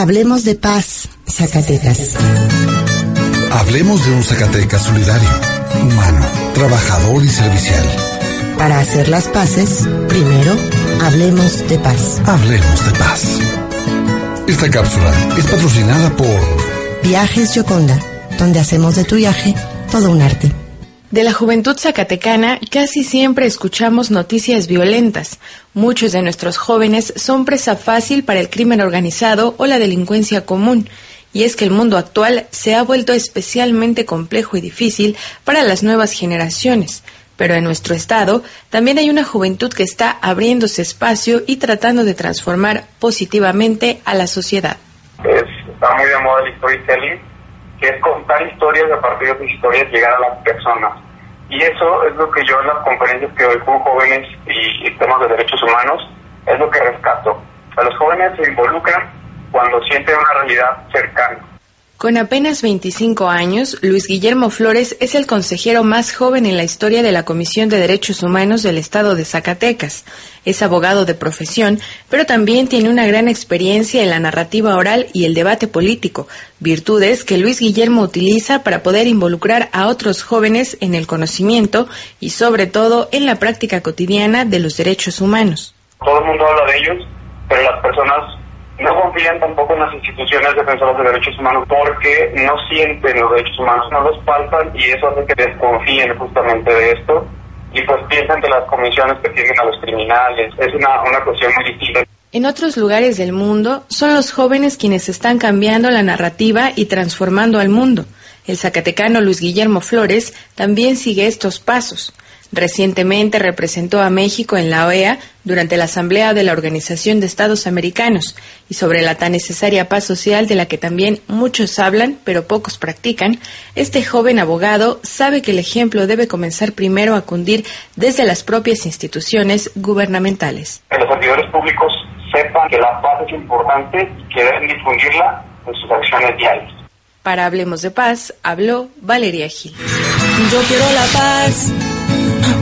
Hablemos de paz, Zacatecas. Hablemos de un Zacatecas solidario, humano, trabajador y servicial. Para hacer las paces, primero, hablemos de paz. Hablemos de paz. Esta cápsula es patrocinada por Viajes Yoconda, donde hacemos de tu viaje todo un arte. De la juventud zacatecana casi siempre escuchamos noticias violentas. Muchos de nuestros jóvenes son presa fácil para el crimen organizado o la delincuencia común. Y es que el mundo actual se ha vuelto especialmente complejo y difícil para las nuevas generaciones. Pero en nuestro estado también hay una juventud que está abriéndose espacio y tratando de transformar positivamente a la sociedad. está muy de moda el storytelling que es contar historias a partir de sus historias llegar a las personas. Y eso es lo que yo en las conferencias que doy con jóvenes y, temas de derechos humanos, es lo que rescato. A los jóvenes se involucran cuando sienten una realidad cercana. Con apenas 25 años, Luis Guillermo Flores es el consejero más joven en la historia de la Comisión de Derechos Humanos del Estado de Zacatecas. Es abogado de profesión, pero también tiene una gran experiencia en la narrativa oral y el debate político, virtudes que Luis Guillermo utiliza para poder involucrar a otros jóvenes en el conocimiento y sobre todo en la práctica cotidiana de los derechos humanos. Todo el mundo habla de ellos, pero las personas no confían tampoco en las instituciones defensoras de derechos humanos porque no sienten los derechos humanos, no los palpan y eso hace que desconfíen justamente de esto y pues piensan que las comisiones persiguen a los criminales. Es una, una cuestión muy distinta. En otros lugares del mundo son los jóvenes quienes están cambiando la narrativa y transformando al mundo. El zacatecano Luis Guillermo Flores también sigue estos pasos. Recientemente representó a México en la OEA durante la Asamblea de la Organización de Estados Americanos y sobre la tan necesaria paz social de la que también muchos hablan pero pocos practican, este joven abogado sabe que el ejemplo debe comenzar primero a cundir desde las propias instituciones gubernamentales. Que los servidores públicos sepan que la paz es importante y que deben difundirla en sus acciones diarias. Para Hablemos de Paz, habló Valeria Gil. Yo quiero la paz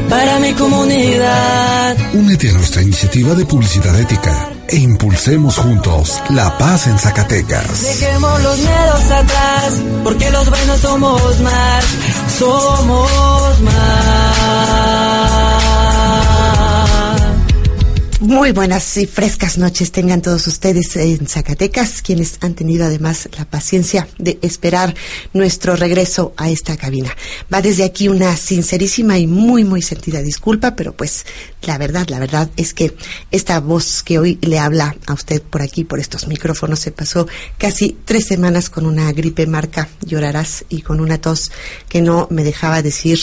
para mi comunidad. Únete a nuestra iniciativa de publicidad ética e impulsemos juntos la paz en Zacatecas. Dejemos los miedos atrás, porque los buenos somos más, somos más. Muy buenas y frescas noches tengan todos ustedes en Zacatecas, quienes han tenido además la paciencia de esperar nuestro regreso a esta cabina. Va desde aquí una sincerísima y muy, muy sentida disculpa, pero pues la verdad, la verdad es que esta voz que hoy le habla a usted por aquí, por estos micrófonos, se pasó casi tres semanas con una gripe marca, llorarás, y con una tos que no me dejaba decir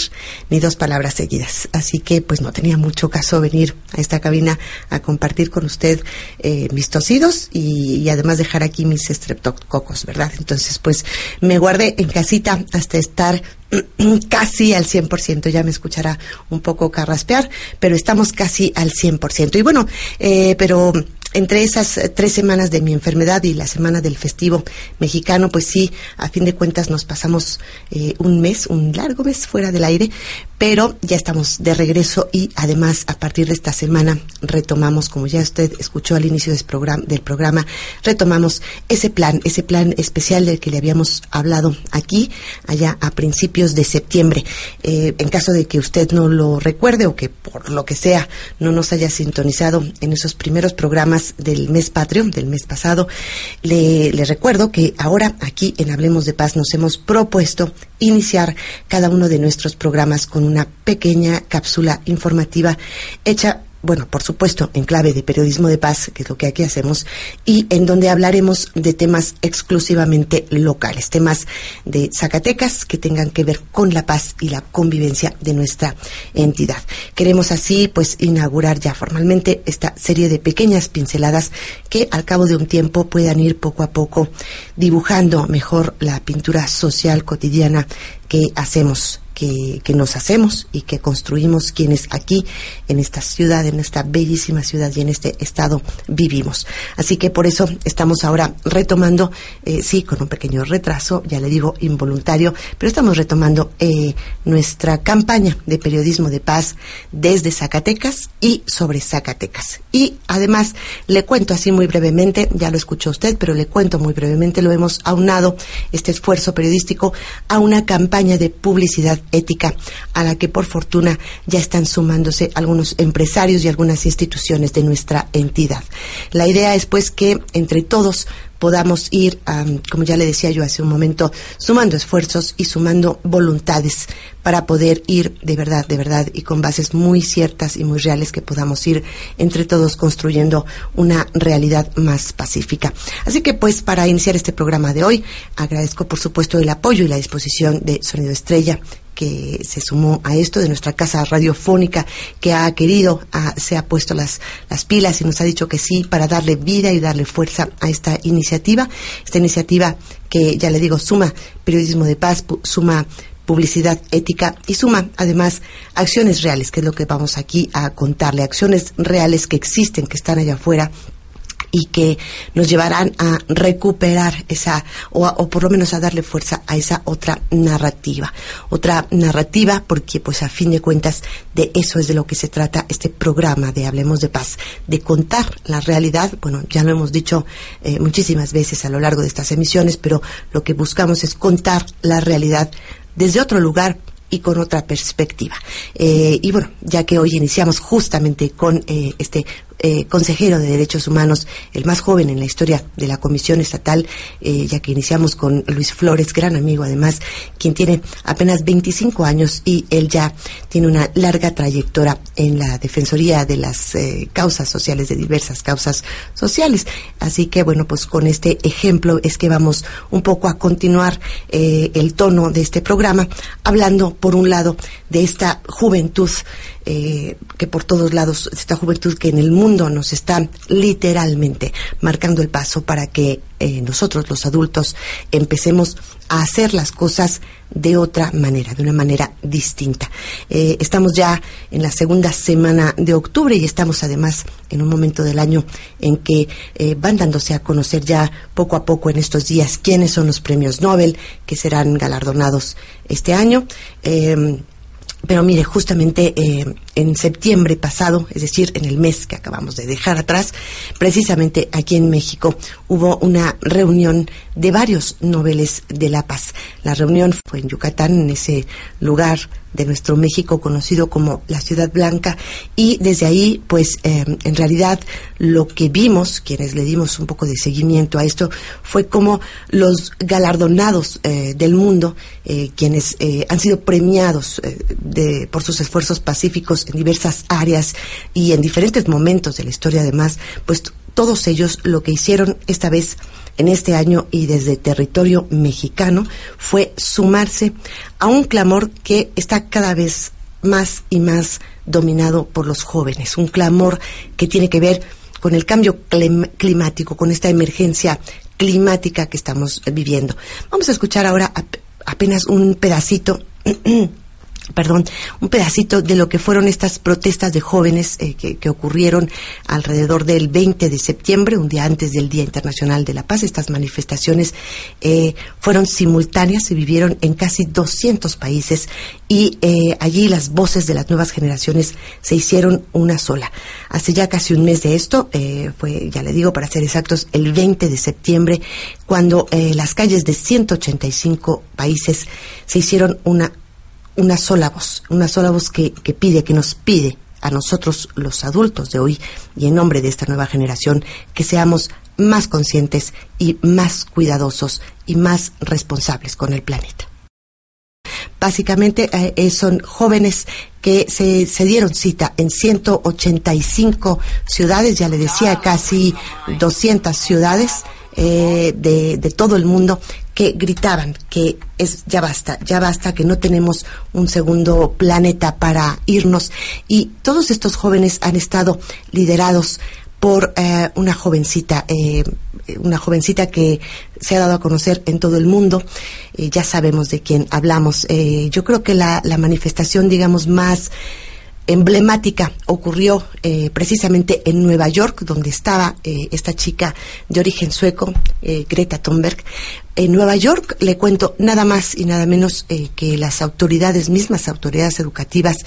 ni dos palabras seguidas. Así que pues no tenía mucho caso venir a esta cabina a compartir con usted eh, mis tosidos y, además dejar aquí mis estreptococos, ¿verdad? Entonces, pues me guardé en casita hasta estar casi al 100%, ya me escuchará un poco carraspear, pero estamos casi al 100%. Y bueno, eh, pero entre esas eh, tres semanas de mi enfermedad y la semana del festivo mexicano, pues sí, a fin de cuentas nos pasamos eh, un mes, un largo mes fuera del aire, pero ya estamos de regreso y además a partir de esta semana retomamos, como ya usted escuchó al inicio programa, del programa retomamos ese plan, ese plan especial del que le habíamos hablado aquí, allá a principios de septiembre. Eh, en caso de que usted no lo recuerde o que por lo que sea no nos haya sintonizado en esos primeros programas, del mes patrio, del mes pasado, le, le recuerdo que ahora aquí en Hablemos de Paz nos hemos propuesto iniciar cada uno de nuestros programas con una pequeña cápsula informativa hecha bueno, por supuesto, en clave de periodismo de paz, que es lo que aquí hacemos, y en donde hablaremos de temas exclusivamente locales, temas de Zacatecas que tengan que ver con la paz y la convivencia de nuestra entidad. Queremos así, pues, inaugurar ya formalmente esta serie de pequeñas pinceladas que al cabo de un tiempo puedan ir poco a poco dibujando mejor la pintura social cotidiana que hacemos que, que, nos hacemos y que construimos quienes aquí en esta ciudad, en esta bellísima ciudad y en este estado vivimos. Así que por eso estamos ahora retomando, eh, sí, con un pequeño retraso, ya le digo involuntario, pero estamos retomando eh, nuestra campaña de periodismo de paz desde Zacatecas y sobre Zacatecas. Y además le cuento así muy brevemente, ya lo escuchó usted, pero le cuento muy brevemente, lo hemos aunado este esfuerzo periodístico a una campaña de publicidad ética a la que por fortuna ya están sumándose algunos empresarios y algunas instituciones de nuestra entidad. La idea es pues que entre todos podamos ir, como ya le decía yo hace un momento, sumando esfuerzos y sumando voluntades para poder ir de verdad, de verdad, y con bases muy ciertas y muy reales que podamos ir entre todos construyendo una realidad más pacífica. Así que pues para iniciar este programa de hoy, agradezco por supuesto el apoyo y la disposición de Sonido Estrella que se sumó a esto, de nuestra casa radiofónica, que ha querido, se ha puesto las, las pilas y nos ha dicho que sí para darle vida y darle fuerza a esta iniciativa. Esta iniciativa que, ya le digo, suma periodismo de paz, suma publicidad ética y suma además acciones reales, que es lo que vamos aquí a contarle, acciones reales que existen, que están allá afuera y que nos llevarán a recuperar esa, o, por lo menos a darle fuerza a esa otra narrativa. Otra narrativa, porque pues a fin de cuentas de eso es de lo que se trata este programa de Hablemos de Paz, de contar la realidad, bueno, ya lo hemos dicho eh, muchísimas veces a lo largo de estas emisiones, pero lo que buscamos es contar la realidad desde otro lugar y con otra perspectiva. Eh, y bueno, ya que hoy iniciamos justamente con eh, este eh, consejero de Derechos Humanos, el más joven en la historia de la Comisión Estatal, eh, ya que iniciamos con Luis Flores, gran amigo además, quien tiene apenas 25 años y él ya tiene una larga trayectoria en la Defensoría de las eh, causas sociales, de diversas causas sociales. Así que bueno, pues con este ejemplo es que vamos un poco a continuar el tono de este programa, hablando por un lado de esta juventud eh, que por todos lados, esta juventud que en el mundo nos está literalmente marcando el paso para que eh, nosotros los adultos empecemos a hacer las cosas de otra manera, de una manera distinta. Eh, estamos ya en la segunda semana de octubre y estamos además en un momento del año en que van dándose a conocer ya poco a poco en estos días quiénes son los premios Nobel que serán galardonados este año. Pero mire, justamente eh, en septiembre pasado, es decir, en el mes que acabamos de dejar atrás, precisamente aquí en México hubo una reunión de varios noveles de la paz. La reunión fue en Yucatán, en ese lugar de nuestro México conocido como la Ciudad Blanca y desde ahí pues em, en realidad lo que vimos quienes le dimos un poco de seguimiento a esto fue como los galardonados eh, del mundo eh, quienes eh, han sido premiados de, por sus esfuerzos pacíficos en diversas áreas y en diferentes momentos de la historia además pues todos ellos lo que hicieron esta vez en este año y desde territorio mexicano fue sumarse a un clamor que está cada vez más y más dominado por los jóvenes, un clamor que tiene que ver con el cambio climático, con esta emergencia climática que estamos viviendo. Vamos a escuchar ahora apenas un pedacito perdón, un pedacito de lo que fueron estas protestas de jóvenes eh, que, ocurrieron alrededor del 20 de septiembre, un día antes del Día Internacional de la Paz. Estas manifestaciones eh, fueron simultáneas, se vivieron en casi 200 países y eh, allí las voces de las nuevas generaciones se hicieron una sola. Hace ya casi un mes de esto, fue, ya le digo, para ser exactos, el 20 de septiembre, cuando las calles de 185 países se hicieron una una sola voz, una sola voz que, que pide, que nos pide a nosotros los adultos de hoy y en nombre de esta nueva generación que seamos más conscientes y más cuidadosos y más responsables con el planeta. Básicamente eh, eh, son jóvenes que se, se, dieron cita en 185 ciudades, ya le decía, casi 200 ciudades eh, de, de, todo el mundo que gritaban que es ya basta, ya basta, que no tenemos un segundo planeta para irnos. Y todos estos jóvenes han estado liderados por eh, una jovencita, eh, una jovencita que se ha dado a conocer en todo el mundo. Eh, ya sabemos de quién hablamos. yo creo que la, la manifestación, digamos, más emblemática ocurrió eh, precisamente en Nueva York, donde estaba eh, esta chica de origen sueco, eh, Greta Thunberg. En Nueva York le cuento nada más y nada menos que las autoridades, mismas autoridades educativas,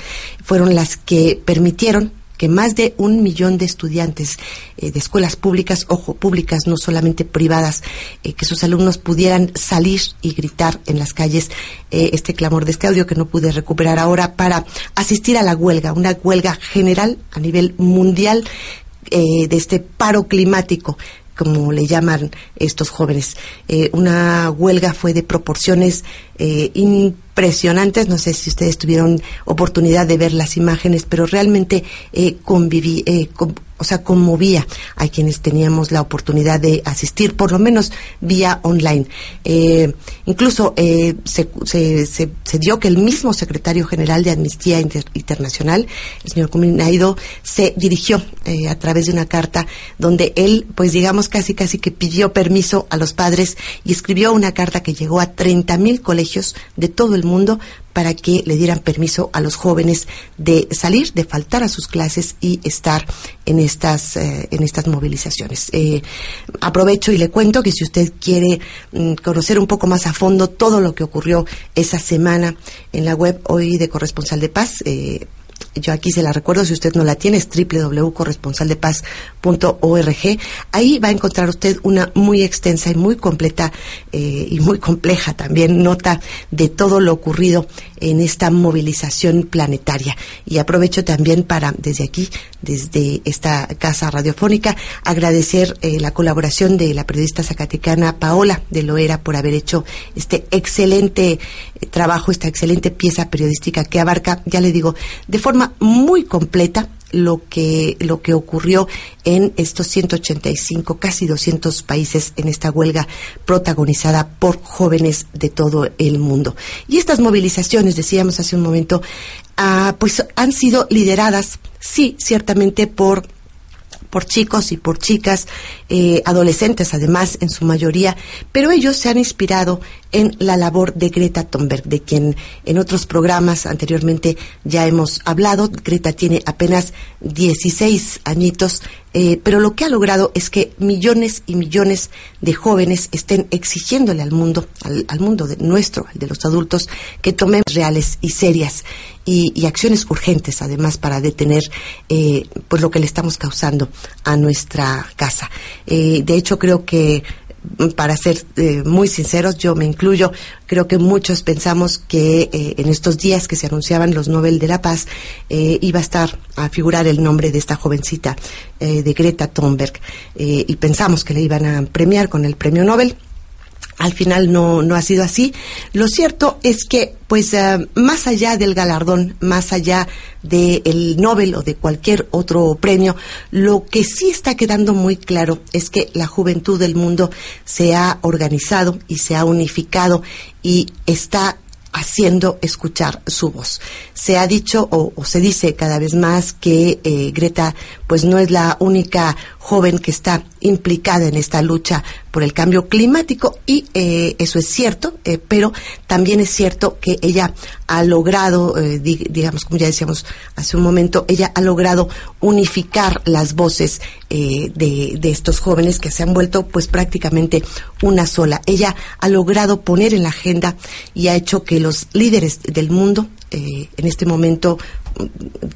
fueron las que permitieron que más de un millón de estudiantes eh, de escuelas públicas, ojo, públicas, no solamente privadas, eh, que sus alumnos pudieran salir y gritar en las calles eh, este clamor de este audio que no pude recuperar ahora para asistir a la huelga, una huelga general a nivel mundial de este paro climático como le llaman estos jóvenes. una huelga fue de proporciones impresionantes. No sé si ustedes tuvieron oportunidad de ver las imágenes, pero realmente eh, eh, o sea, conmovía a quienes teníamos la oportunidad de asistir, por lo menos vía online. Eh, incluso eh, se, dio que el mismo secretario general de Amnistía Internacional, el señor Cuminaido, se dirigió a través de una carta donde él, pues digamos, casi casi que pidió permiso a los padres y escribió una carta que llegó a 30 mil colegios de todo el para que le dieran permiso a los jóvenes de salir, de faltar a sus clases y estar en estas, eh, en estas movilizaciones. Eh, aprovecho y le cuento que si usted quiere mm, conocer un poco más a fondo todo lo que ocurrió esa semana en la web hoy de Corresponsal de Paz, eh, yo aquí se la recuerdo, si usted no la tiene, es www.corresponsaldepaz.org. Ahí va a encontrar usted una muy extensa y muy completa eh, y muy compleja también nota de todo lo ocurrido en esta movilización planetaria. Y aprovecho también para, desde aquí, desde esta casa radiofónica, agradecer eh, la colaboración de la periodista zacatecana Paola de Loera por haber hecho este excelente eh, trabajo, esta excelente pieza periodística que abarca, ya le digo, de forma muy completa lo que lo que ocurrió en estos 185 casi 200 países en esta huelga protagonizada por jóvenes de todo el mundo. Y estas movilizaciones decíamos hace un momento ah, pues han sido lideradas sí ciertamente por por chicos y por chicas, eh, adolescentes además en su mayoría, pero ellos se han inspirado en la labor de Greta Thunberg, de quien en otros programas anteriormente ya hemos hablado. Greta tiene apenas 16 añitos, eh, pero lo que ha logrado es que millones y millones de jóvenes estén exigiéndole al mundo, al, mundo nuestro, de los adultos, que tomen reales y serias y, acciones urgentes, además, para detener eh, pues lo que le estamos causando a nuestra casa. Eh, de hecho, creo que para ser eh, muy sinceros, yo me incluyo, creo que muchos pensamos que eh, en estos días que se anunciaban los Nobel de la Paz eh, iba a estar a figurar el nombre de esta jovencita de Greta Thunberg y pensamos que le iban a premiar con el premio Nobel al final no, no ha sido así. Lo cierto es que, pues, eh, más allá del galardón, más allá del Nobel o de cualquier otro premio, lo que sí está quedando muy claro es que la juventud del mundo se ha organizado y se ha unificado y está haciendo escuchar su voz. Se ha dicho o, se dice cada vez más que eh, Greta pues no es la única joven que está implicada en esta lucha por el cambio climático y eh, eso es cierto, eh, pero también es cierto que ella ha logrado, digamos como ya decíamos hace un momento, ella ha logrado unificar las voces de, de, estos jóvenes que se han vuelto pues prácticamente una sola. Ella ha logrado poner en la agenda y ha hecho que los líderes del mundo eh, en este momento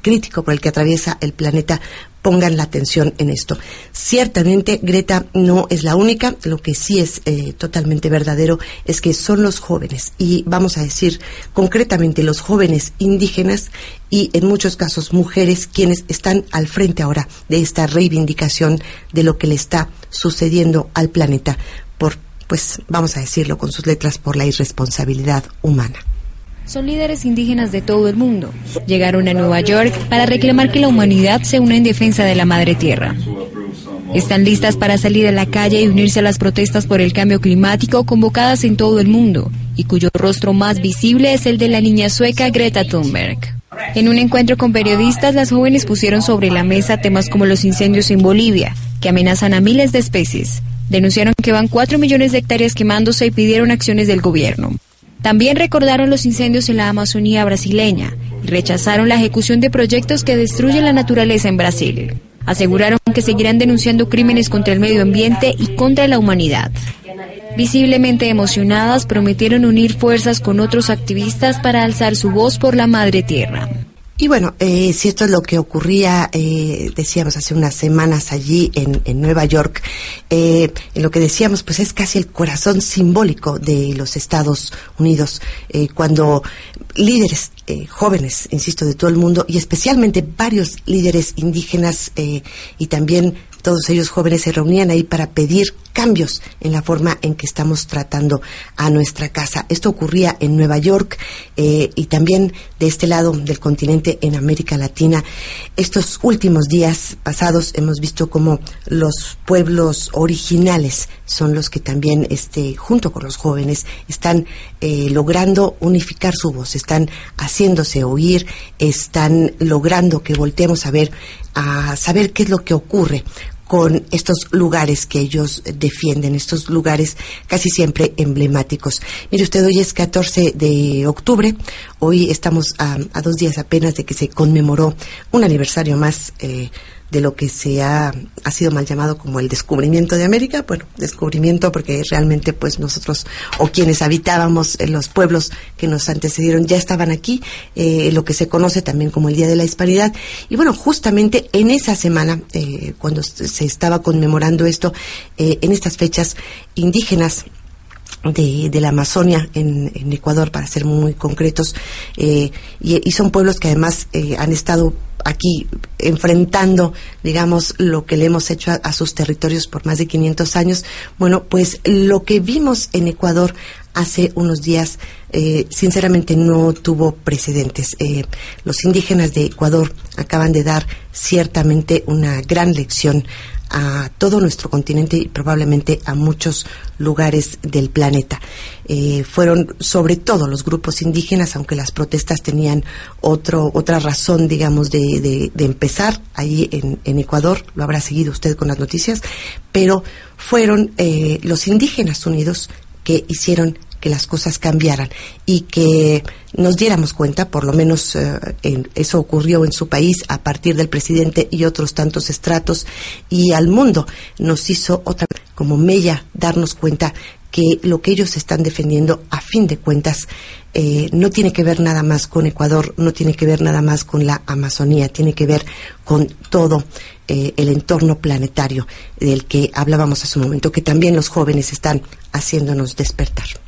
crítico por el que atraviesa el planeta pongan la atención en esto. Ciertamente Greta no es la única, lo que sí es eh, totalmente verdadero es que son los jóvenes y vamos a decir concretamente los jóvenes indígenas y en muchos casos mujeres quienes están al frente ahora de esta reivindicación de lo que le está sucediendo al planeta por pues vamos a decirlo con sus letras por la irresponsabilidad humana. Son líderes indígenas de todo el mundo. Llegaron a Nueva York para reclamar que la humanidad se una en defensa de la madre tierra. Están listas para salir a la calle y unirse a las protestas por el cambio climático convocadas en todo el mundo y cuyo rostro más visible es el de la niña sueca Greta Thunberg. En un encuentro con periodistas, las jóvenes pusieron sobre la mesa temas como los incendios en Bolivia, que amenazan a miles de especies. Denunciaron que van 4 millones de hectáreas quemándose y pidieron acciones del gobierno. También recordaron los incendios en la Amazonía brasileña y rechazaron la ejecución de proyectos que destruyen la naturaleza en Brasil. Aseguraron que seguirán denunciando crímenes contra el medio ambiente y contra la humanidad. Visiblemente emocionadas, prometieron unir fuerzas con otros activistas para alzar su voz por la madre tierra. Y bueno, eh, si esto es lo que ocurría, eh, decíamos hace unas semanas allí en, Nueva York, eh, en lo que decíamos, pues es casi el corazón simbólico de los Estados Unidos, cuando líderes jóvenes, insisto, de todo el mundo, y especialmente varios líderes indígenas y también todos ellos jóvenes se reunían ahí para pedir cambios en la forma en que estamos tratando a nuestra casa. Esto ocurría en Nueva York eh, y también de este lado del continente en América Latina. Estos últimos días pasados hemos visto cómo los pueblos originales son los que también, este, junto con los jóvenes, están eh, logrando unificar su voz, están haciéndose oír, están logrando que volteemos a ver a saber qué es lo que ocurre con estos lugares que ellos defienden, estos lugares casi siempre emblemáticos. Mire usted, hoy es 14 de octubre, hoy estamos a, dos días apenas de que se conmemoró un aniversario más eh, de lo que se ha, ha sido mal llamado como el descubrimiento de América. Bueno, descubrimiento porque realmente pues nosotros o quienes habitábamos en los pueblos que nos antecedieron ya estaban aquí, eh, lo que se conoce también como el Día de la Hispanidad. Y bueno, justamente en esa semana, eh, cuando se estaba conmemorando esto, eh, en estas fechas indígenas, de, la Amazonia en, Ecuador, para ser muy concretos, y, y, son pueblos que además han estado aquí enfrentando, digamos, lo que le hemos hecho a, sus territorios por más de 500 años. Bueno, pues lo que vimos en Ecuador hace unos días, eh, sinceramente no tuvo precedentes. Eh, los indígenas de Ecuador acaban de dar ciertamente una gran lección a todo nuestro continente y probablemente a muchos lugares del planeta. Eh, fueron sobre todo los grupos indígenas, aunque las protestas tenían otro, otra razón, digamos, de, de, empezar ahí en, en, Ecuador, lo habrá seguido usted con las noticias, pero fueron eh, los indígenas unidos que hicieron que las cosas cambiaran y que nos diéramos cuenta, por lo menos eh, eso ocurrió en su país a partir del presidente y otros tantos estratos, y al mundo nos hizo otra como Mella darnos cuenta que lo que ellos están defendiendo, a fin de cuentas, eh, no tiene que ver nada más con Ecuador, no tiene que ver nada más con la Amazonía, tiene que ver con todo eh, el entorno planetario del que hablábamos hace un momento, que también los jóvenes están haciéndonos despertar.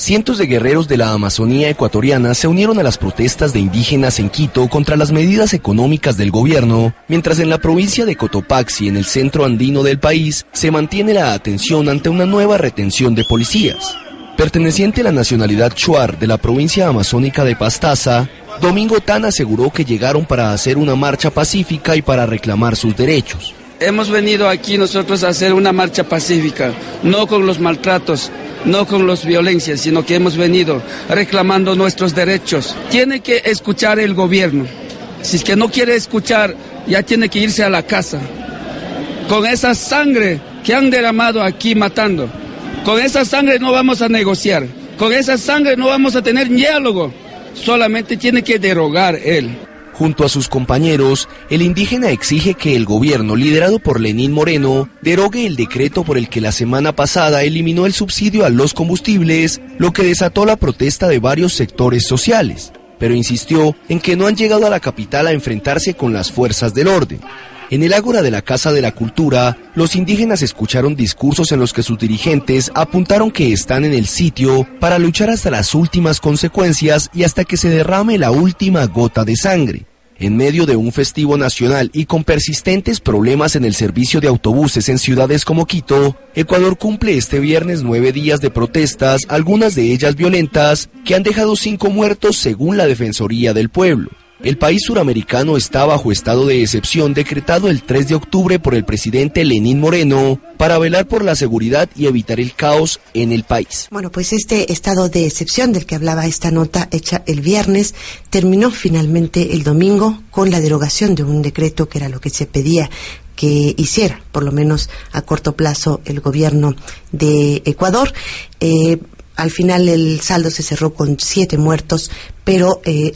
Cientos de guerreros de la Amazonía ecuatoriana se unieron a las protestas de indígenas en Quito contra las medidas económicas del gobierno, mientras en la provincia de Cotopaxi, en el centro andino del país, se mantiene la atención ante una nueva retención de policías. Perteneciente a la nacionalidad Chuar de la provincia amazónica de Pastaza, Domingo Tan aseguró que llegaron para hacer una marcha pacífica y para reclamar sus derechos. Hemos venido aquí nosotros a hacer una marcha pacífica, no con los maltratos, no con las violencias, sino que hemos venido reclamando nuestros derechos. Tiene que escuchar el gobierno. Si es que no quiere escuchar, ya tiene que irse a la casa. Con esa sangre que han derramado aquí matando, con esa sangre no vamos a negociar, con esa sangre no vamos a tener diálogo, solamente tiene que derogar él. Junto a sus compañeros, el indígena exige que el gobierno, liderado por Lenín Moreno, derogue el decreto por el que la semana pasada eliminó el subsidio a los combustibles, lo que desató la protesta de varios sectores sociales, pero insistió en que no han llegado a la capital a enfrentarse con las fuerzas del orden. En el ágora de la Casa de la Cultura, los indígenas escucharon discursos en los que sus dirigentes apuntaron que están en el sitio para luchar hasta las últimas consecuencias y hasta que se derrame la última gota de sangre. En medio de un festivo nacional y con persistentes problemas en el servicio de autobuses en ciudades como Quito, Ecuador cumple este viernes nueve días de protestas, algunas de ellas violentas, que han dejado cinco muertos según la Defensoría del Pueblo. El país suramericano está bajo estado de excepción decretado el 3 de octubre por el presidente Lenín Moreno para velar por la seguridad y evitar el caos en el país. Bueno, pues este estado de excepción del que hablaba esta nota hecha el viernes terminó finalmente el domingo con la derogación de un decreto que era lo que se pedía que hiciera, por lo menos a corto plazo, el gobierno de Ecuador. Eh, al final el saldo se cerró con siete muertos, pero eh,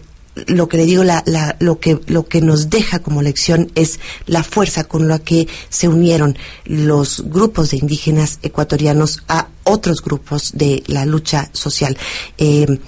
lo que le digo, la, la, lo, que, lo que nos deja como lección es la fuerza con la que se unieron los grupos de indígenas ecuatorianos a otros grupos de la lucha social. Eh,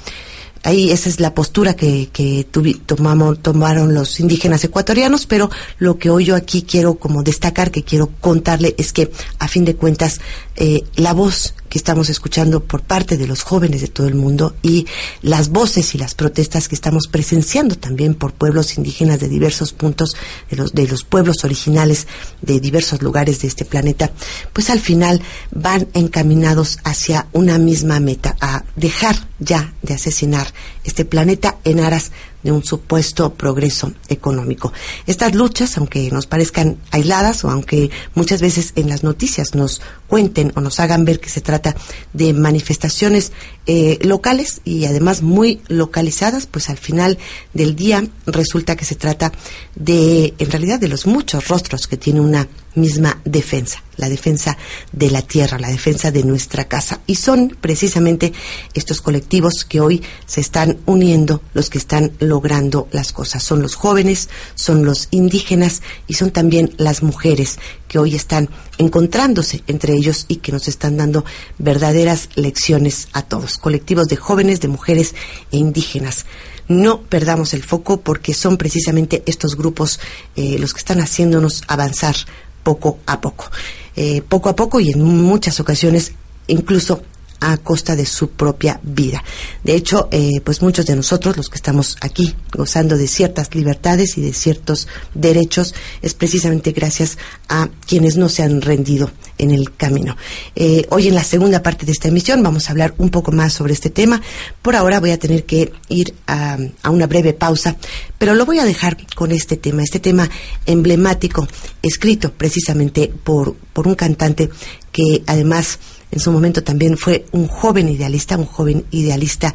ahí esa es la postura que, que tomamos, tomaron los indígenas ecuatorianos, pero lo que hoy yo aquí quiero como destacar, que quiero contarle, es que a fin de cuentas eh, la voz que estamos escuchando por parte de los jóvenes de todo el mundo y las voces y las protestas que estamos presenciando también por pueblos indígenas de diversos puntos de los de los pueblos originales de diversos lugares de este planeta, pues al final van encaminados hacia una misma meta, a dejar ya de asesinar este planeta en aras de un supuesto progreso económico. Estas luchas, aunque nos parezcan aisladas o aunque muchas veces en las noticias nos cuenten o nos hagan ver que se trata de manifestaciones eh, locales y además muy localizadas, pues al final del día resulta que se trata de, en realidad, de los muchos rostros que tiene una misma defensa, la defensa de la tierra, la defensa de nuestra casa. Y son precisamente estos colectivos que hoy se están uniendo los que están logrando las cosas. Son los jóvenes, son los indígenas y son también las mujeres que hoy están encontrándose entre ellos y que nos están dando verdaderas lecciones a todos. Colectivos de jóvenes, de mujeres e indígenas no perdamos el foco porque son precisamente estos grupos eh, los que están haciéndonos avanzar poco a poco. Eh, poco a poco y en muchas ocasiones incluso a costa de su propia vida. De hecho, eh, pues muchos de nosotros, los que estamos aquí gozando de ciertas libertades y de ciertos derechos, es precisamente gracias a quienes no se han rendido en el camino. Eh, hoy en la segunda parte de esta emisión vamos a hablar un poco más sobre este tema. Por ahora voy a tener que ir a, a una breve pausa, pero lo voy a dejar con este tema, este tema emblemático, escrito precisamente por, por un cantante que además en su momento también fue un joven idealista, un joven idealista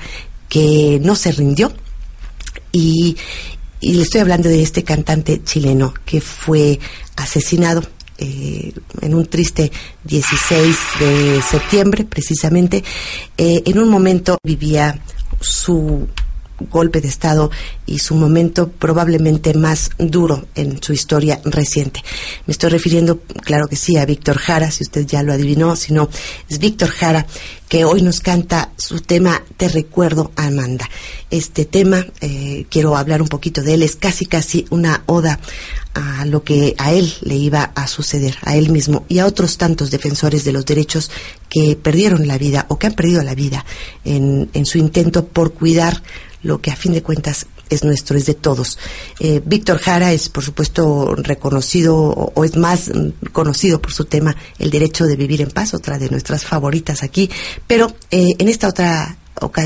que no se rindió. Y, le estoy hablando de este cantante chileno que fue asesinado eh, en un triste 16 de septiembre, precisamente. Eh, en un momento vivía su golpe de Estado y su momento probablemente más duro en su historia reciente. Me estoy refiriendo, claro que sí, a Víctor Jara, si usted ya lo adivinó, sino es Víctor Jara que hoy nos canta su tema Te recuerdo Amanda. Este tema, eh, quiero hablar un poquito de él, es casi casi una oda a lo que a él le iba a suceder, a él mismo y a otros tantos defensores de los derechos que perdieron la vida o que han perdido la vida en, en su intento por cuidar lo que a fin de cuentas es nuestro, es de todos. Eh, Víctor Jara es, por supuesto, reconocido o, es más conocido por su tema El derecho de vivir en paz, otra de nuestras favoritas aquí, pero eh, en esta otra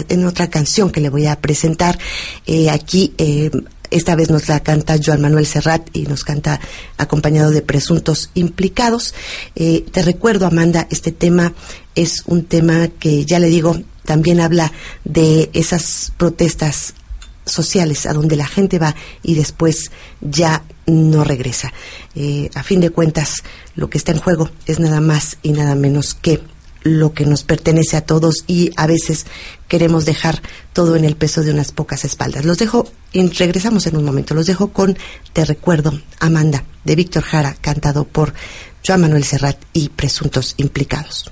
en otra canción que le voy a presentar eh, aquí esta vez nos la canta Joan Manuel Serrat y nos canta acompañado de presuntos implicados. te recuerdo, Amanda, este tema es un tema que ya le digo, también habla de esas protestas sociales a donde la gente va y después ya no regresa. Eh, a fin de cuentas, lo que está en juego es nada más y nada menos que lo que nos pertenece a todos y a veces queremos dejar todo en el peso de unas pocas espaldas. Los dejo y regresamos en un momento. Los dejo con Te recuerdo, Amanda, de Víctor Jara, cantado por Joan Manuel Serrat y presuntos implicados.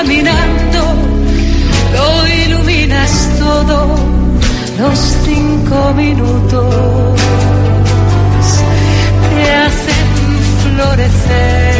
caminando lo iluminas todo los cinco minutos te hacen florecer.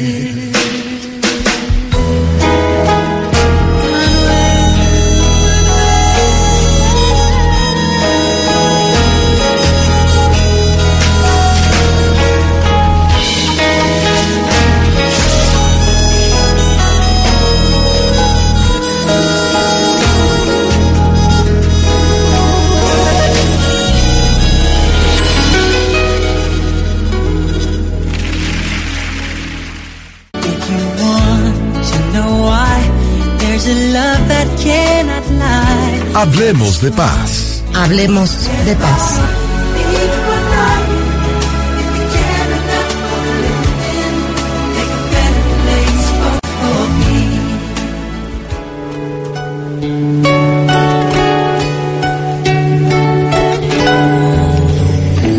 Hablemos de paz. Hablemos de paz.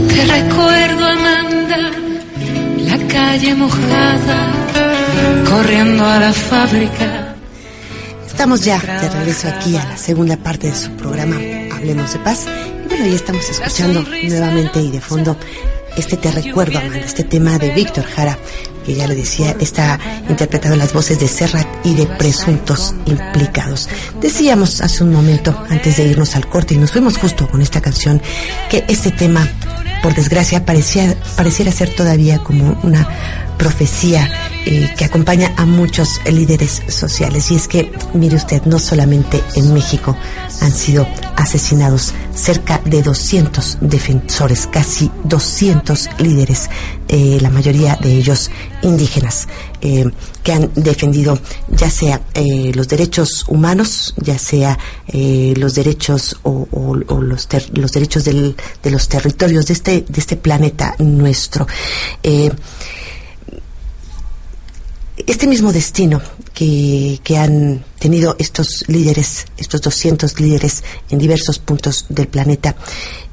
Te recuerdo, Amanda, la calle mojada, corriendo a la fábrica. Estamos ya de regreso aquí a la segunda parte de su programa Hablemos de Paz. Y bueno, ya estamos escuchando nuevamente y de fondo este Te Recuerdo, Amanda, este tema de Víctor Jara, que ya le decía, está interpretado en las voces de Serrat y de presuntos implicados. Decíamos hace un momento, antes de irnos al corte, y nos fuimos justo con esta canción, que este tema, por desgracia, parecía, pareciera ser todavía como una profecía eh, que acompaña a muchos líderes sociales. Y es que, mire usted, no solamente en México han sido asesinados cerca de 200 defensores, casi 200 líderes, eh, la mayoría de ellos indígenas, eh, que han defendido ya sea los derechos humanos, ya sea los derechos o, los, ter- los derechos de los territorios de este, de este planeta nuestro. Este mismo destino que, que han tenido estos líderes, estos 200 líderes en diversos puntos del planeta,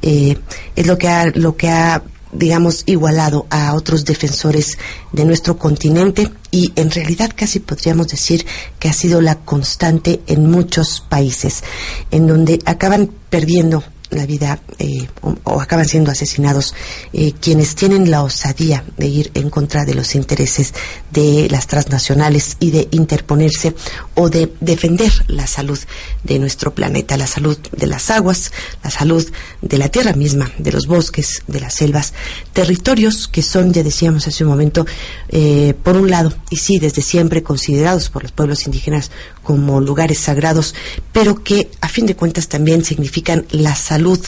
eh, es lo que ha, lo que ha digamos, igualado a otros defensores de nuestro continente y en realidad casi podríamos decir que ha sido la constante en muchos países, en donde acaban perdiendo la vida eh, o, acaban siendo asesinados eh, quienes tienen la osadía de ir en contra de los intereses de las transnacionales y de interponerse o de defender la salud de nuestro planeta, la salud de las aguas, la salud de la tierra misma, de los bosques, de las selvas, territorios que son, ya decíamos hace un momento, eh, por un lado, y sí, desde siempre considerados por los pueblos indígenas como lugares sagrados, pero que a fin de cuentas también significan la salud salud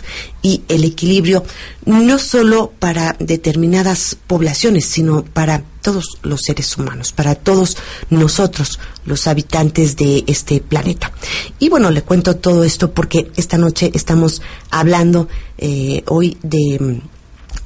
y el equilibrio, no solo para determinadas poblaciones, sino para todos los seres humanos, para todos nosotros, los habitantes de este planeta. Y bueno, le cuento todo esto porque esta noche estamos hablando eh, hoy de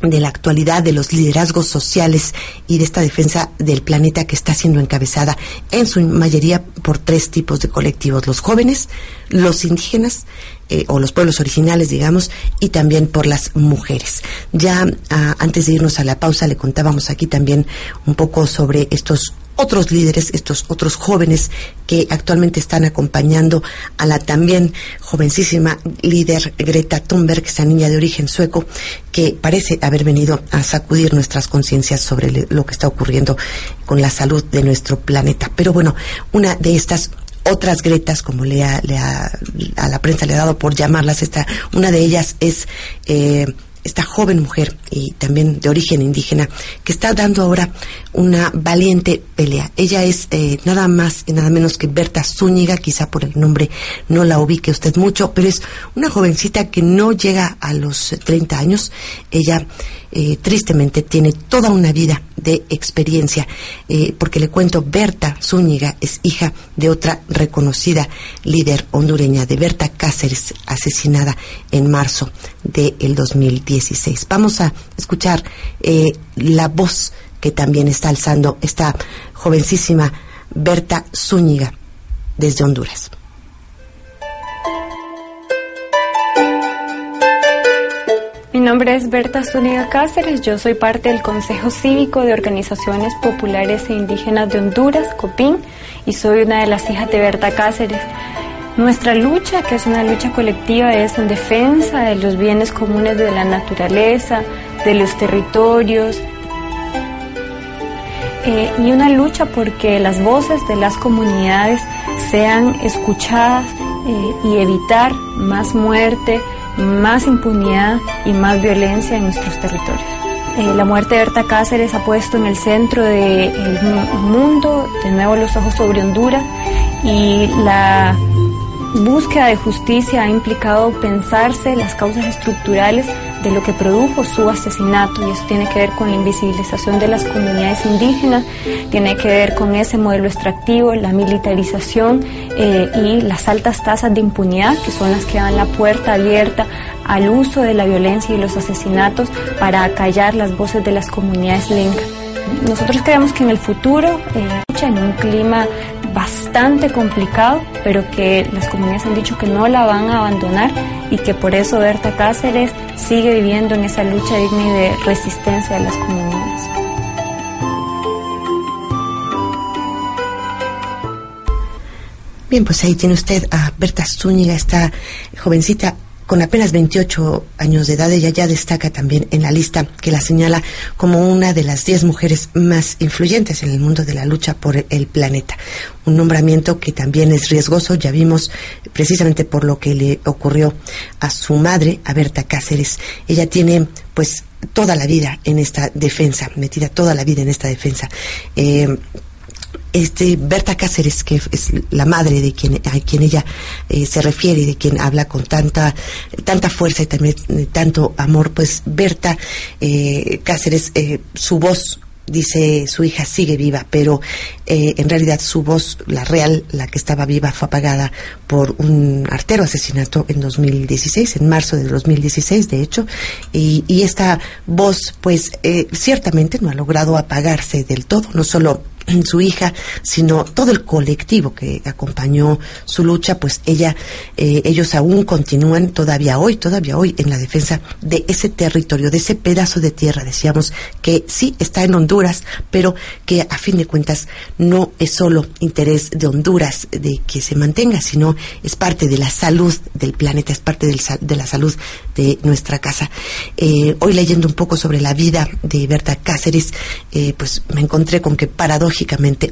de la actualidad, de los liderazgos sociales y de esta defensa del planeta que está siendo encabezada en su mayoría por tres tipos de colectivos, los jóvenes, los indígenas eh, o los pueblos originales, digamos, y también por las mujeres. Ya ah, antes de irnos a la pausa le contábamos aquí también un poco sobre estos otros líderes, estos otros jóvenes que actualmente están acompañando a la también jovencísima líder Greta Thunberg, esa niña de origen sueco, que parece haber venido a sacudir nuestras conciencias sobre lo que está ocurriendo con la salud de nuestro planeta. Pero bueno, una de estas otras Gretas, como le a la prensa le ha dado por llamarlas, esta, una de ellas es eh, esta joven mujer y también de origen indígena que está dando ahora una valiente pelea. Ella es eh, nada más y nada menos que Berta Zúñiga, quizá por el nombre no la ubique usted mucho, pero es una jovencita que no llega a los 30 años. Ella eh, tristemente tiene toda una vida de experiencia, eh, porque le cuento, Berta Zúñiga es hija de otra reconocida líder hondureña, de Berta Cáceres, asesinada en marzo del 2016. Vamos a escuchar eh, la voz que también está alzando esta jovencísima Berta Zúñiga desde Honduras. Nombre es Berta Zúñiga Cáceres, yo soy parte del Consejo Cívico de Organizaciones Populares e Indígenas de Honduras, COPIN, y soy una de las hijas de Berta Cáceres. Nuestra lucha, que es una lucha colectiva, es en defensa de los bienes comunes de la naturaleza, de los territorios, eh, y una lucha porque las voces de las comunidades sean escuchadas eh, y evitar más muerte, más impunidad y más violencia en nuestros territorios. Eh, la muerte de Berta Cáceres ha puesto en el centro del mundo de nuevo los ojos sobre Honduras y la búsqueda de justicia ha implicado pensarse las causas estructurales de lo que produjo su asesinato y eso tiene que ver con la invisibilización de las comunidades indígenas, tiene que ver con ese modelo extractivo, la militarización eh, y las altas tasas de impunidad que son las que dan la puerta abierta al uso de la violencia y los asesinatos para acallar las voces de las comunidades lenca. Nosotros creemos que en el futuro, eh, en un clima bastante complicado, pero que las comunidades han dicho que no la van a abandonar y que por eso Berta Cáceres sigue viviendo en esa lucha digna y de resistencia de las comunidades. Bien, pues ahí tiene usted a Berta Zúñiga, esta jovencita con apenas 28 años de edad, ella ya destaca también en la lista que la señala como una de las 10 mujeres más influyentes en el mundo de la lucha por el planeta. Un nombramiento que también es riesgoso, ya vimos precisamente por lo que le ocurrió a su madre, a Berta Cáceres. Ella tiene pues toda la vida en esta defensa, metida toda la vida en esta defensa. Eh, este Berta Cáceres, que es la madre de quien a quien ella eh, se refiere y de quien habla con tanta tanta fuerza y también eh, tanto amor, pues Berta eh, Cáceres, su voz dice su hija sigue viva, pero en realidad su voz, la real, la que estaba viva, fue apagada por un artero asesinato en 2016, en marzo del 2016, de hecho, y, y esta voz, pues ciertamente no ha logrado apagarse del todo, no solo su hija, sino todo el colectivo que acompañó su lucha, pues ella, eh, ellos aún continúan todavía hoy, todavía hoy en la defensa de ese territorio, de ese pedazo de tierra, decíamos, que sí está en Honduras, pero que a fin de cuentas no es solo interés de Honduras de que se mantenga, sino es parte de la salud del planeta, es parte de la salud de nuestra casa. Eh, hoy leyendo un poco sobre la vida de Berta Cáceres, eh, pues me encontré con que paradójicamente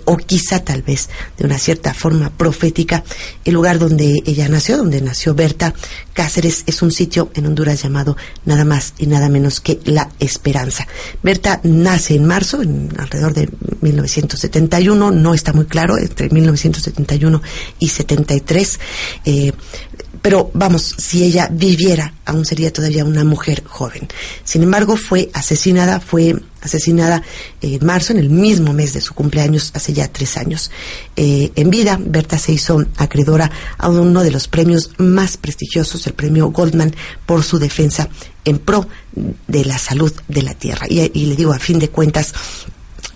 o quizá tal vez de una cierta forma profética el lugar donde ella nació, donde nació Berta Cáceres, es un sitio en Honduras llamado nada más y nada menos que La Esperanza. Berta nace en marzo, en alrededor de 1971, no está muy claro, entre 1971 y 73. Eh, pero vamos, si ella viviera, aún sería todavía una mujer joven. Sin embargo, fue asesinada, fue asesinada en marzo, en el mismo mes de su cumpleaños, hace ya tres años. Eh, en vida, Berta se hizo acreedora a uno de los premios más prestigiosos, el premio Goldman, por su defensa en pro de la salud de la tierra. Y, y le digo, a fin de cuentas,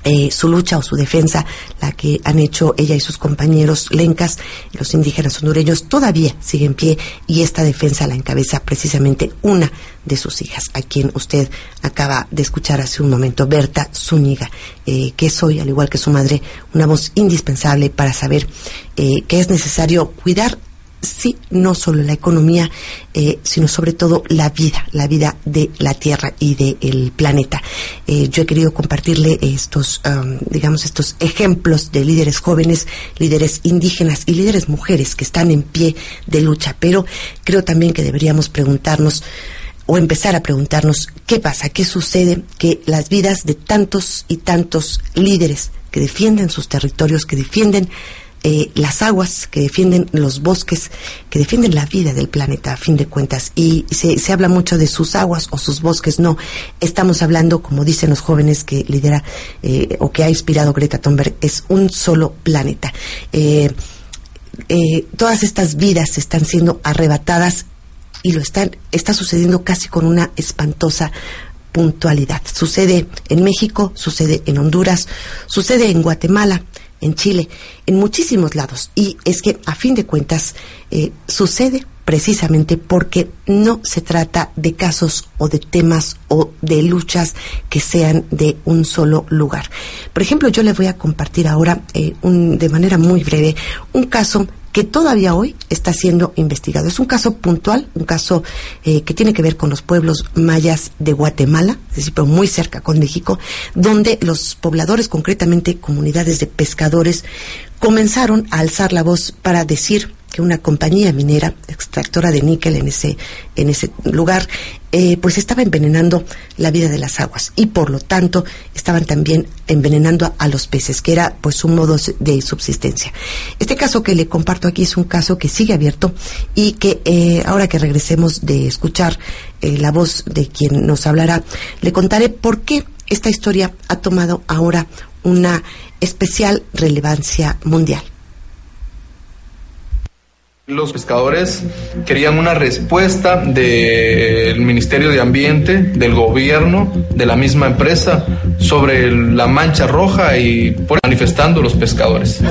eh, su lucha o su defensa, la que han hecho ella y sus compañeros lencas, los indígenas hondureños, todavía sigue en pie y esta defensa la encabeza precisamente una de sus hijas, a quien usted acaba de escuchar hace un momento, Berta Zúñiga, eh, que es hoy, al igual que su madre, una voz indispensable para saber eh, que es necesario cuidar sí, no solo la economía, eh, sino sobre todo la vida, la vida de la Tierra y del planeta. Eh, yo he querido compartirle estos, um, digamos, estos ejemplos de líderes jóvenes, líderes indígenas y líderes mujeres que están en pie de lucha, pero creo también que deberíamos preguntarnos o empezar a preguntarnos qué pasa, qué sucede, que las vidas de tantos y tantos líderes que defienden sus territorios, que defienden eh, las aguas, que defienden los bosques, que defienden la vida del planeta, a fin de cuentas. Y se, se habla mucho de sus aguas o sus bosques. No, estamos hablando, como dicen los jóvenes que lidera eh, o que ha inspirado Greta Thunberg, es un solo planeta. Eh, todas estas vidas están siendo arrebatadas y lo están, está sucediendo casi con una espantosa puntualidad. Sucede en México, sucede en Honduras, sucede en Guatemala, en Chile, en muchísimos lados. Y es que, a fin de cuentas, eh, sucede precisamente porque no se trata de casos o de temas o de luchas que sean de un solo lugar. Por ejemplo, yo le voy a compartir ahora eh, de manera muy breve un caso que todavía hoy está siendo investigado. Es un caso puntual, un caso eh, que tiene que ver con los pueblos mayas de Guatemala, es decir, pero muy cerca con México, donde los pobladores, concretamente comunidades de pescadores, comenzaron a alzar la voz para decir que una compañía minera extractora de níquel en ese en ese lugar eh, pues estaba envenenando la vida de las aguas y por lo tanto estaban también envenenando a, los peces que era pues un modo de subsistencia. Este caso que le comparto aquí es un caso que sigue abierto y que eh, ahora que regresemos de escuchar eh, la voz de quien nos hablará le contaré por qué esta historia ha tomado ahora una especial relevancia mundial los pescadores querían una respuesta del Ministerio de Ambiente, del gobierno, de la misma empresa, sobre la mancha roja y por manifestando los pescadores.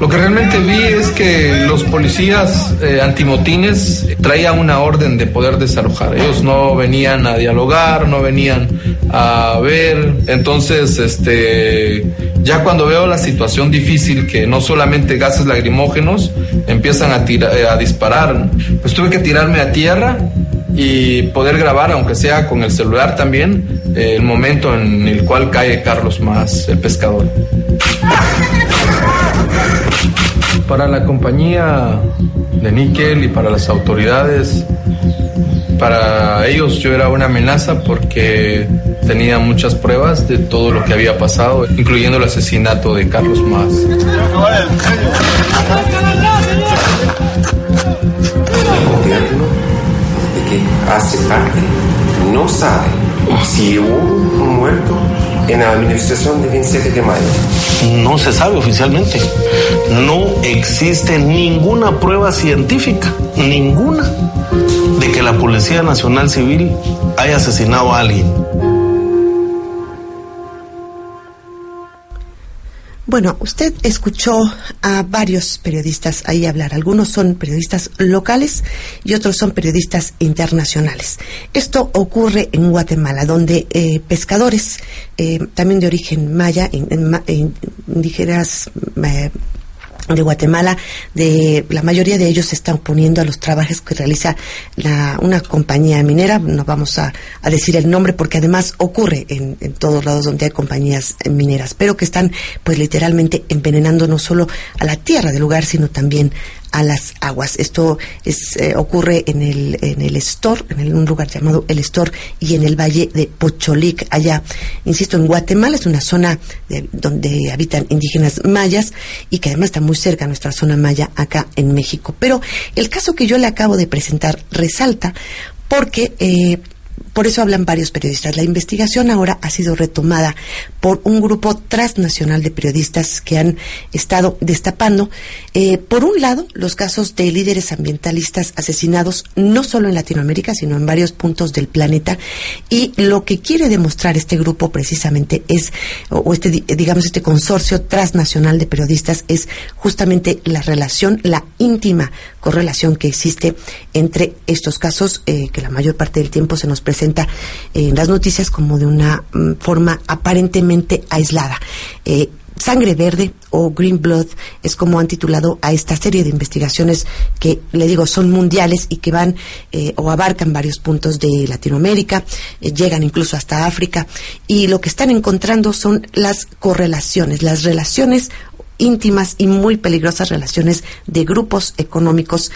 Lo que realmente vi es que los policías eh, antimotines traían una orden de poder desalojar. Ellos no venían a dialogar, no venían a ver. Entonces, este, ya cuando veo la situación difícil, que no solamente gases lacrimógenos empiezan a, eh, a disparar, pues tuve que tirarme a tierra y poder grabar, aunque sea con el celular también, el momento en el cual cae Carlos Más, el pescador. Para la compañía de níquel y para las autoridades, para ellos yo era una amenaza porque tenía muchas pruebas de todo lo que había pasado, incluyendo el asesinato de Carlos Más. El gobierno de que hace parte no sabe si hubo un muerto en la administración del 27 de mayo. No se sabe oficialmente. No existe ninguna prueba científica, ninguna, de que la Policía Nacional Civil haya asesinado a alguien. Bueno, usted escuchó a varios periodistas ahí hablar. Algunos son periodistas locales y otros son periodistas internacionales. Esto ocurre en Guatemala, donde eh, pescadores, eh, también de origen maya, indígenas, eh, de Guatemala, de la mayoría de ellos se están oponiendo a los trabajos que realiza la, una compañía minera, no vamos a, a decir el nombre porque además ocurre en, en, todos lados donde hay compañías mineras, pero que están pues literalmente envenenando no solo a la tierra del lugar, sino también a las aguas. Esto es, eh, ocurre en el, en el Estor, en un lugar llamado El Estor y en el valle de Pocholic, allá, insisto, en Guatemala, es una zona de, donde habitan indígenas mayas y que además está muy cerca nuestra zona maya acá en México. Pero el caso que yo le acabo de presentar resalta porque eh, por eso hablan varios periodistas. La investigación ahora ha sido retomada por un grupo transnacional de periodistas que han estado destapando, eh, por un lado, los casos de líderes ambientalistas asesinados no solo en Latinoamérica, sino en varios puntos del planeta. Y lo que quiere demostrar este grupo precisamente es, o este, digamos, este consorcio transnacional de periodistas es justamente la relación, la íntima correlación que existe entre estos casos, eh, que la mayor parte del tiempo se nos presenta en las noticias como de una mm, forma aparentemente aislada. Eh, Sangre Verde o Green Blood es como han titulado a esta serie de investigaciones que, le digo, son mundiales y que van eh, o abarcan varios puntos de Latinoamérica, eh, llegan incluso hasta África y lo que están encontrando son las correlaciones, las relaciones íntimas y muy peligrosas relaciones de grupos económicos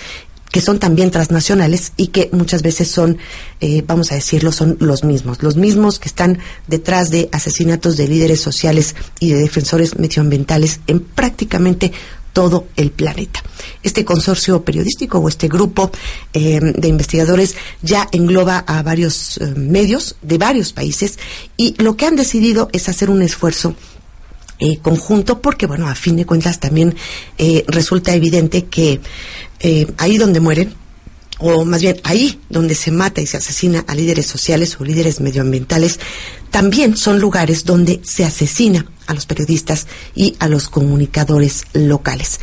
que son también transnacionales y que muchas veces son, eh, vamos a decirlo, son los mismos, los mismos que están detrás de asesinatos de líderes sociales y de defensores medioambientales en prácticamente todo el planeta. Este consorcio periodístico o este grupo eh, de investigadores ya engloba a varios eh, medios de varios países y lo que han decidido es hacer un esfuerzo eh, conjunto porque, bueno, a fin de cuentas también eh, resulta evidente que eh, ahí donde mueren, o más bien ahí donde se mata y se asesina a líderes sociales o líderes medioambientales, también son lugares donde se asesina a los periodistas y a los comunicadores locales.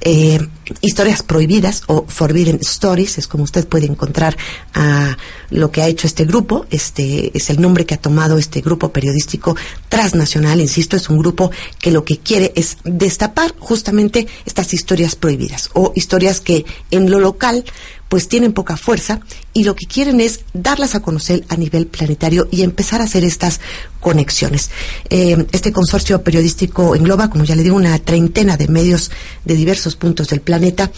Eh, historias prohibidas o Forbidden Stories es como usted puede encontrar a lo que ha hecho este grupo. Este es el nombre que ha tomado este grupo periodístico transnacional. Insisto, es un grupo que lo que quiere es destapar justamente estas historias prohibidas o historias que en lo local pues tienen poca fuerza y lo que quieren es darlas a conocer a nivel planetario y empezar a hacer estas conexiones. Eh, este consorcio periodístico engloba, como ya le digo, una treintena de medios de diversos puntos del planeta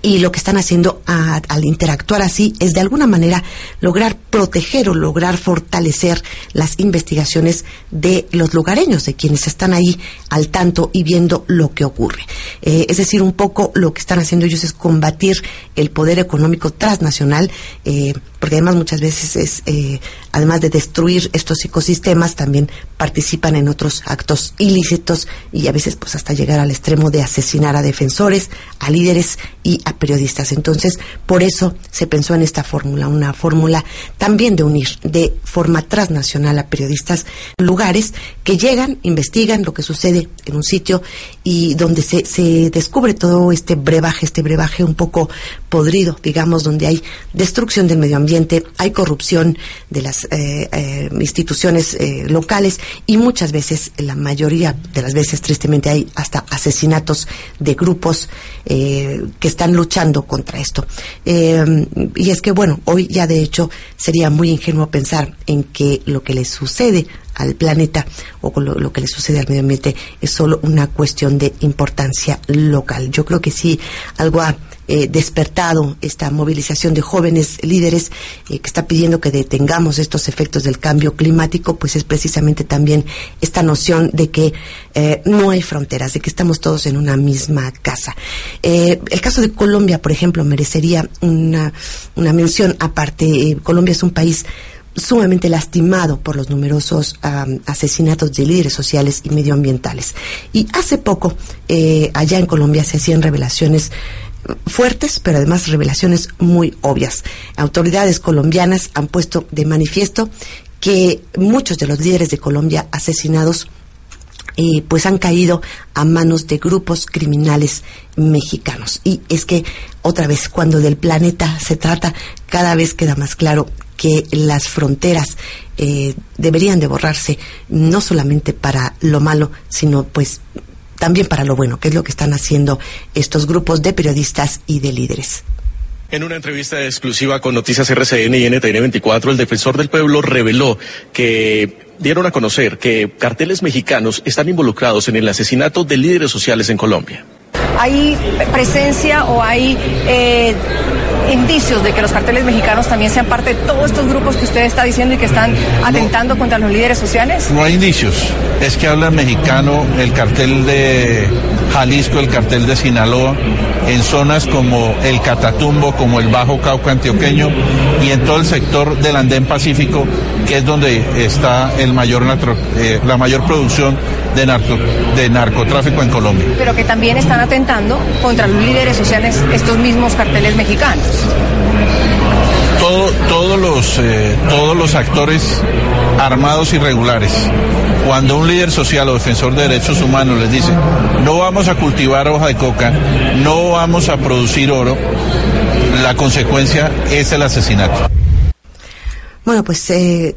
y lo que están haciendo al interactuar así es de alguna manera lograr proteger o lograr fortalecer las investigaciones de los lugareños, de quienes están ahí al tanto y viendo lo que ocurre. Eh, es decir, un poco lo que están haciendo ellos es combatir el poder económico transnacional, eh, porque además muchas veces es, eh, además de destruir estos ecosistemas, también participan en otros actos ilícitos y a veces pues hasta llegar al extremo de asesinar a defensores, a líderes y a periodistas. Entonces, por eso se pensó en esta fórmula, una fórmula también de unir de forma transnacional a periodistas lugares que llegan, investigan lo que sucede en un sitio y donde se, se descubre todo este brebaje, este brebaje un poco podrido, digamos, donde hay destrucción del medio ambiente, hay corrupción de las eh, eh, instituciones eh, locales y muchas veces, la mayoría de las veces, tristemente, hay hasta asesinatos de grupos que están luchando contra esto. Y es que, bueno, hoy ya de hecho sería muy ingenuo pensar en que lo que le sucede al planeta o lo, lo, que le sucede al medio ambiente es solo una cuestión de importancia local. Yo creo que sí, algo ha eh, despertado esta movilización de jóvenes líderes eh, que está pidiendo que detengamos estos efectos del cambio climático, pues es precisamente también esta noción de que eh, no hay fronteras, de que estamos todos en una misma casa. el caso de Colombia, por ejemplo, merecería una, una mención aparte. Colombia es un país sumamente lastimado por los numerosos um, asesinatos de líderes sociales y medioambientales. Y hace poco, allá en Colombia, se hacían revelaciones fuertes, pero además revelaciones muy obvias. Autoridades colombianas han puesto de manifiesto que muchos de los líderes de Colombia asesinados eh, pues han caído a manos de grupos criminales mexicanos. Y es que, otra vez, cuando del planeta se trata, cada vez queda más claro que las fronteras eh, deberían de borrarse, no solamente para lo malo, sino pues también para lo bueno, que es lo que están haciendo estos grupos de periodistas y de líderes. En una entrevista exclusiva con Noticias RCN y NTN 24, el defensor del pueblo reveló que dieron a conocer que carteles mexicanos están involucrados en el asesinato de líderes sociales en Colombia. ¿Hay presencia o hay eh, indicios de que los carteles mexicanos también sean parte de todos estos grupos que usted está diciendo y que están atentando contra los líderes sociales? No hay indicios. Es que habla mexicano el cartel de Jalisco, el cartel de Sinaloa, en zonas como el Catatumbo, como el Bajo Cauca antioqueño y en todo el sector del Andén Pacífico, que es donde está el mayor eh, la mayor producción de, narco, de narcotráfico en Colombia. Pero que también están atentando contra los líderes sociales estos mismos carteles mexicanos. Todo, todos, los, eh, todos los actores armados irregulares, cuando un líder social o defensor de derechos humanos les dice, no vamos a cultivar hoja de coca, no vamos a producir oro, la consecuencia es el asesinato. Bueno, pues eh,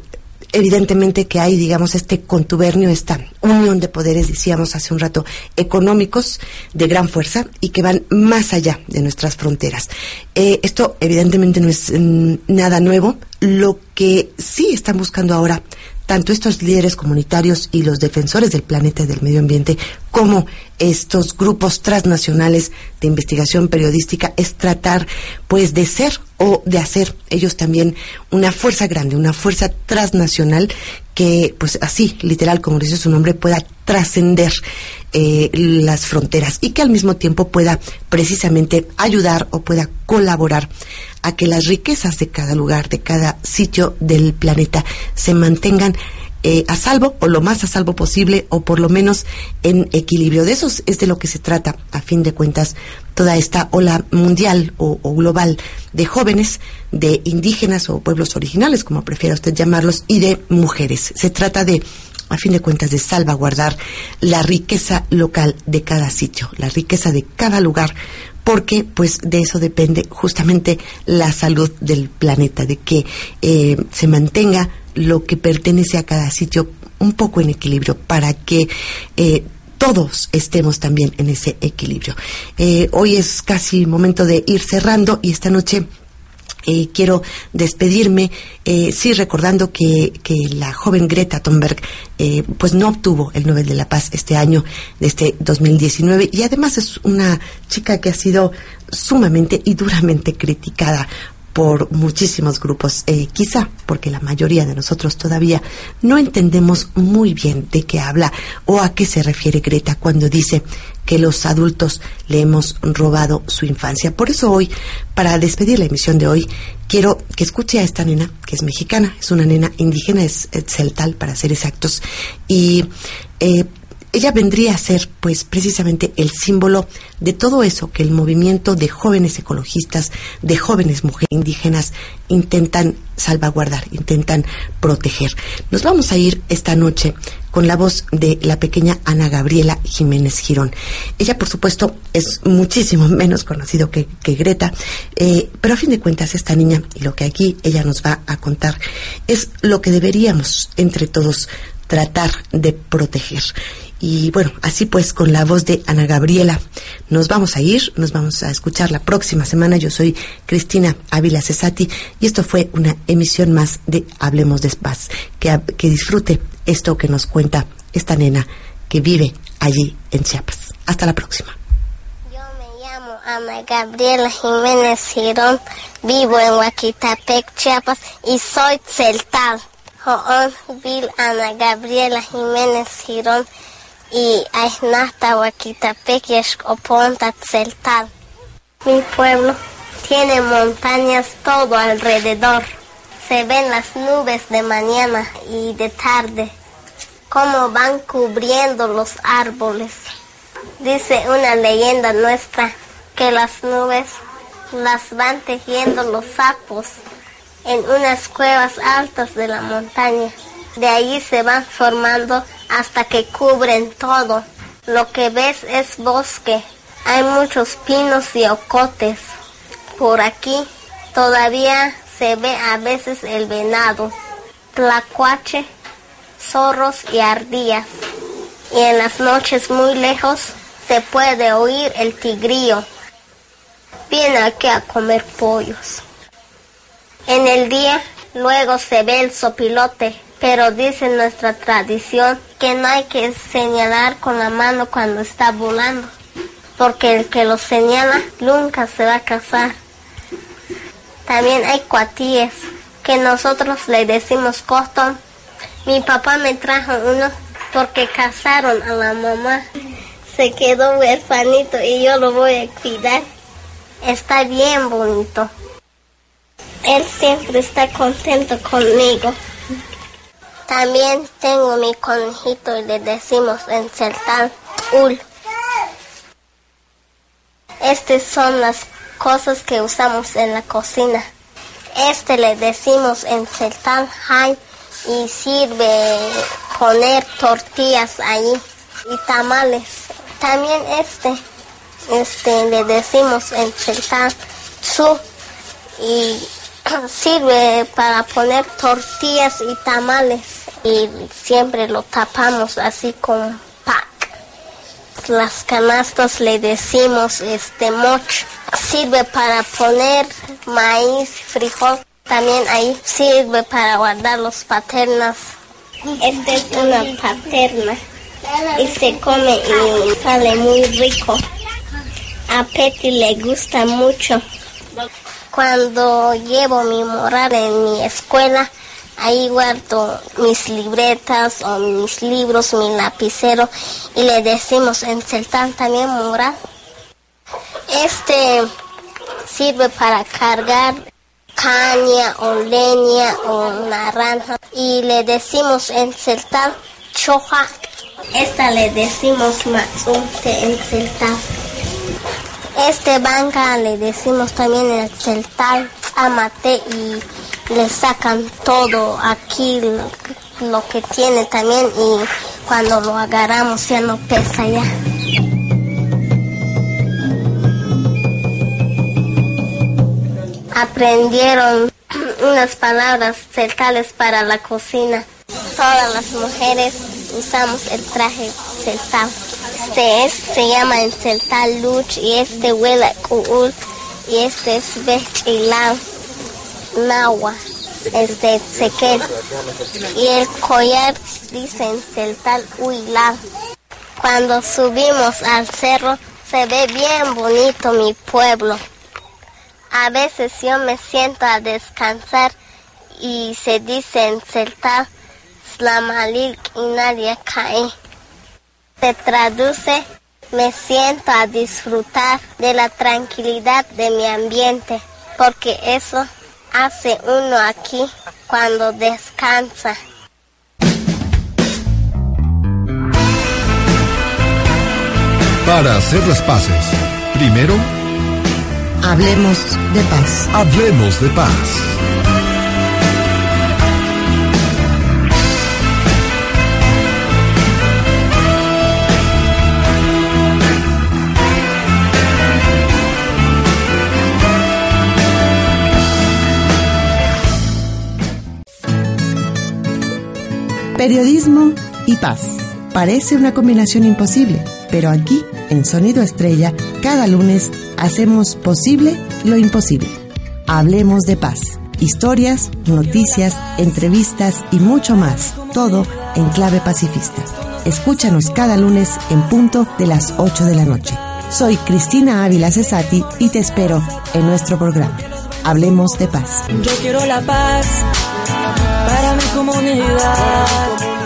evidentemente que hay, digamos, este contubernio, esta unión de poderes, decíamos hace un rato, económicos de gran fuerza y que van más allá de nuestras fronteras. Eh, esto evidentemente no es mm, nada nuevo. Lo que sí están buscando ahora tanto estos líderes comunitarios y los defensores del planeta y del medio ambiente, como estos grupos transnacionales de investigación periodística, es tratar, pues, de ser o de hacer ellos también una fuerza grande, una fuerza transnacional que, pues, así, literal, como dice su nombre, pueda trascender eh, las fronteras y que al mismo tiempo pueda precisamente ayudar o pueda colaborar a que las riquezas de cada lugar, de cada sitio del planeta se mantengan eh, a salvo o lo más a salvo posible o por lo menos en equilibrio. De eso es de lo que se trata, a fin de cuentas, toda esta ola mundial o, o global de jóvenes, de indígenas o pueblos originales, como prefiera usted llamarlos, y de mujeres. Se trata de a fin de cuentas, de salvaguardar la riqueza local de cada sitio, la riqueza de cada lugar, porque pues de eso depende justamente la salud del planeta, de que eh, se mantenga lo que pertenece a cada sitio un poco en equilibrio para que eh, todos estemos también en ese equilibrio. Eh, hoy es casi momento de ir cerrando y esta noche eh, quiero despedirme, eh, sí recordando que, que, la joven Greta Thunberg eh, pues no obtuvo el Nobel de la Paz este año, de este 2019, y además es una chica que ha sido sumamente y duramente criticada por muchísimos grupos, eh, quizá porque la mayoría de nosotros todavía no entendemos muy bien de qué habla o a qué se refiere Greta cuando dice que los adultos le hemos robado su infancia. Por eso hoy, para despedir la emisión de hoy, quiero que escuche a esta nena, que es mexicana, es una nena indígena, es, celtal para ser exactos, y eh, ella vendría a ser, pues, precisamente el símbolo de todo eso que el movimiento de jóvenes ecologistas, de jóvenes mujeres indígenas intentan salvaguardar, intentan proteger. Nos vamos a ir esta noche con la voz de la pequeña Ana Gabriela Jiménez Girón. Ella, por supuesto, es muchísimo menos conocido que, Greta, eh, pero a fin de cuentas esta niña y lo que aquí ella nos va a contar es lo que deberíamos entre todos tratar de proteger. Y bueno, así pues, con la voz de Ana Gabriela, nos vamos a ir, nos vamos a escuchar la próxima semana. Yo soy Cristina Ávila Cesati y esto fue una emisión más de Hablemos de Paz. Que, que disfrute esto que nos cuenta esta nena que vive allí en Chiapas. Hasta la próxima. Yo me llamo Ana Gabriela Jiménez Girón, vivo en Huaquitapec, Chiapas y soy celtal. Joón Vil Ana Gabriela Jiménez Girón y Aihnata Huaquitapec y Oponta Celtal. Mi pueblo tiene montañas todo alrededor. Se ven las nubes de mañana y de tarde, como van cubriendo los árboles. Dice una leyenda nuestra que las nubes las van tejiendo los sapos en unas cuevas altas de la montaña. De allí se van formando hasta que cubren todo. Lo que ves es bosque. Hay muchos pinos y ocotes. Por aquí todavía se ve a veces el venado, tlacuache, zorros y ardillas. y en las noches muy lejos se puede oír el tigrío. Viene aquí a comer pollos. En el día luego se ve el sopilote, pero dice nuestra tradición que no hay que señalar con la mano cuando está volando, porque el que lo señala nunca se va a casar. También hay cuatíes, que nosotros le decimos coston. Mi papá me trajo uno porque casaron a la mamá. Se quedó huerfanito y yo lo voy a cuidar. Está bien bonito. Él siempre está contento conmigo. También tengo mi conejito y le decimos en celtal ul. Estas son las cosas que usamos en la cocina. Este le decimos en celtal hay y sirve poner tortillas ahí y tamales. También este, este le decimos en celtal su y sirve para poner tortillas y tamales y siempre lo tapamos así con pack. Las canastas le decimos este moch. Sirve para poner maíz, frijol. También ahí sirve para guardar los paternas. Esta es una paterna y se come y sale muy rico. A Petty le gusta mucho. Cuando llevo mi moral en mi escuela, ahí guardo mis libretas o mis libros, mi lapicero y le decimos en celtán también moral. Este sirve para cargar caña o leña o naranja y le decimos en celtán choja. Esta le decimos mazunte en celtán. Este banca le decimos también el celtal amate y le sacan todo aquí lo, que tiene también y cuando lo agarramos ya no pesa ya. Aprendieron unas palabras celtales para la cocina. Todas las mujeres usamos el traje celtal. Este es, se llama el celtal luch y este huele cuul y este es bechilán, nahua, este sequel. Y el collar dice en celtal huilán. Cuando subimos al cerro se ve bien bonito mi pueblo. A veces yo me siento a descansar y se dice en celtal Slamalil y nadie cae. Se traduce, me siento a disfrutar de la tranquilidad de mi ambiente, porque eso hace uno aquí cuando descansa. Para hacer las paces, primero, Hablemos de paz. hablemos de paz. Periodismo y paz. Parece una combinación imposible, pero aquí, en Sonido Estrella, cada lunes hacemos posible lo imposible. Hablemos de paz. Historias, noticias, entrevistas y mucho más. Todo en clave pacifista. Escúchanos cada lunes en punto de las 8 de la noche. Soy Cristina Ávila Cesati y te espero en nuestro programa. Hablemos de paz. Yo quiero la paz para mi comunidad.